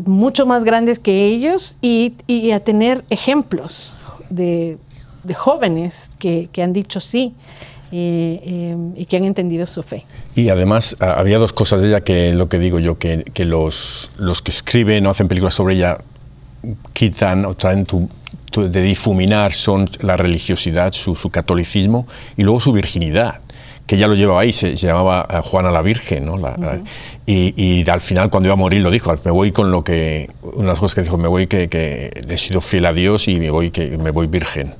mucho más grandes que ellos y, a tener ejemplos de, jóvenes que, han dicho sí. Eh, eh, y que han entendido su fe.
Y además ah, había dos cosas de ella que lo que digo yo, que, los, que escriben o hacen películas sobre ella quitan o traen de difuminar son la religiosidad, su catolicismo y luego su virginidad que ya lo llevaba ahí, se, llamaba eh, Juana la Virgen, ¿no? Eh, y, al final cuando iba a morir lo dijo, me voy con lo que, una de las cosas que dijo, me voy que, he sido fiel a Dios y me voy, que, me voy virgen.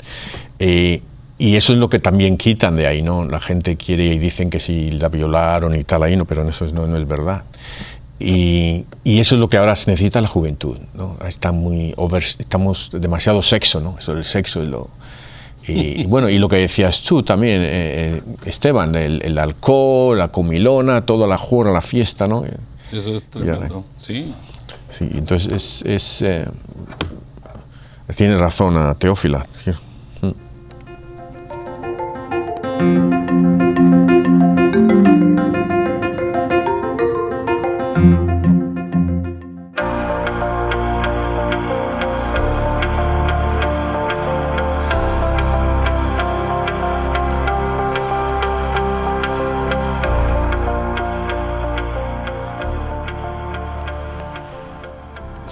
Eh, y eso es lo que también quitan de ahí, ¿no? La gente quiere y dicen que si la violaron y tal ahí, no, pero eso no, no es verdad. Y, eso es lo que ahora se necesita la juventud, ¿no? Está muy estamos demasiado sexo, ¿no? sobre el sexo es lo y, bueno, y lo que decías tú también, eh, eh, Esteban, el, alcohol, la comilona, toda la jura, la fiesta, ¿no?
Eso es tremendo, eh. sí. Sí,
entonces es... es tiene razón a Teófila. ¿sí?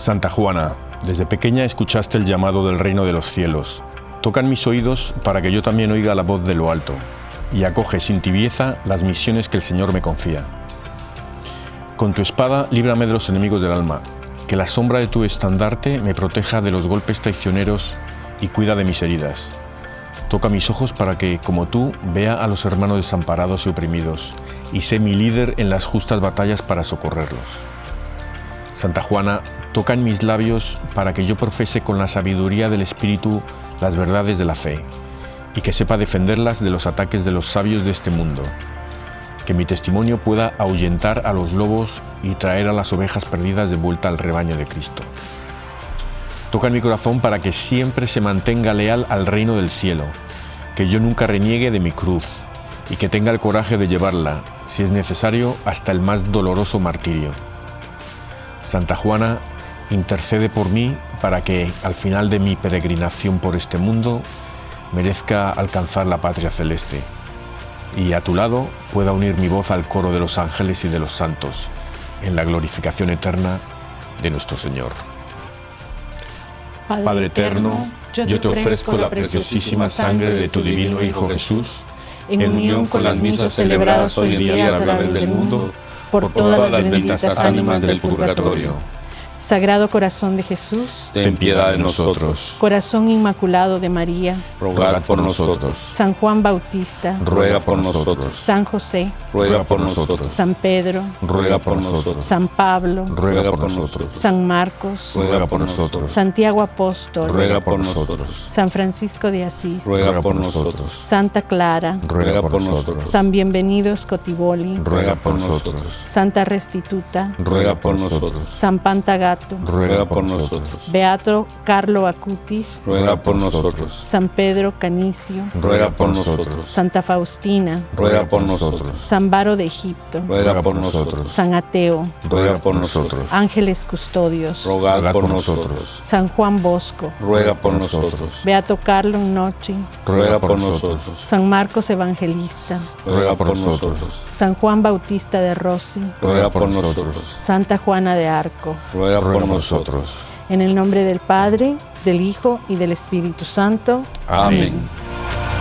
Santa Juana, desde pequeña escuchaste el llamado del reino de los cielos. Tocan mis oídos para que yo también oiga la voz de lo alto y acoge sin tibieza las misiones que el Señor me confía. Con tu espada líbrame de los enemigos del alma, que la sombra de tu estandarte me proteja de los golpes traicioneros y cuida de mis heridas. Toca mis ojos para que, como tú, vea a los hermanos desamparados y oprimidos, y sé mi líder en las justas batallas para socorrerlos. Santa Juana, en mis labios para que yo profese con la sabiduría del Espíritu las verdades de la fe, y que sepa defenderlas de los ataques de los sabios de este mundo. Que mi testimonio pueda ahuyentar a los lobos y traer a las ovejas perdidas de vuelta al rebaño de Cristo. Toca en mi corazón para que siempre se mantenga leal al reino del cielo, que yo nunca reniegue de mi cruz y que tenga el coraje de llevarla, si es necesario, hasta el más doloroso martirio. Santa Juana intercede por mí para que al final de mi peregrinación por este mundo merezca alcanzar la patria celeste y a tu lado pueda unir mi voz al coro de los ángeles y de los santos en la glorificación eterna de nuestro Señor.
Padre, eterno, yo te, ofrezco la preciosísima sangre de tu divino Hijo Jesús, en unión con las misas celebradas hoy día a través del mundo, por todas las benditas ánimas del purgatorio
Sagrado Corazón de Jesús,
ten piedad de nosotros.
Corazón Inmaculado de María,
ruega por nosotros.
San Juan Bautista,
ruega por nosotros.
San José,
ruega por nosotros.
San Pedro,
ruega por nosotros.
San Pablo,
ruega por nosotros.
San Marcos,
ruega por nosotros.
Santiago Apóstol,
ruega por nosotros.
San Francisco de
Asís, ruega por nosotros.
Santa Clara,
ruega por nosotros.
San Bienvenido Scotiboli,
ruega por nosotros.
Santa Restituta,
ruega por nosotros.
San Pantagato,
ruega por nosotros.
Beato Carlo Acutis,
ruega por nosotros.
San Pedro Canicio,
ruega por nosotros.
Santa Faustina,
ruega por nosotros.
San Baro de Egipto,
ruega por nosotros.
San Ateo,
ruega por nosotros.
Ángeles Custodios,
ruega por nosotros.
San Juan Bosco,
ruega
por nosotros.
Beato Carlo Nochi,
ruega
por nosotros.
San Marcos Evangelista,
ruega por nosotros.
San Juan Bautista de Rossi,
ruega por nosotros.
Santa Juana de Arco, ruega por nosotros. En el nombre del Padre, del Hijo y del Espíritu Santo. Amén. Amén.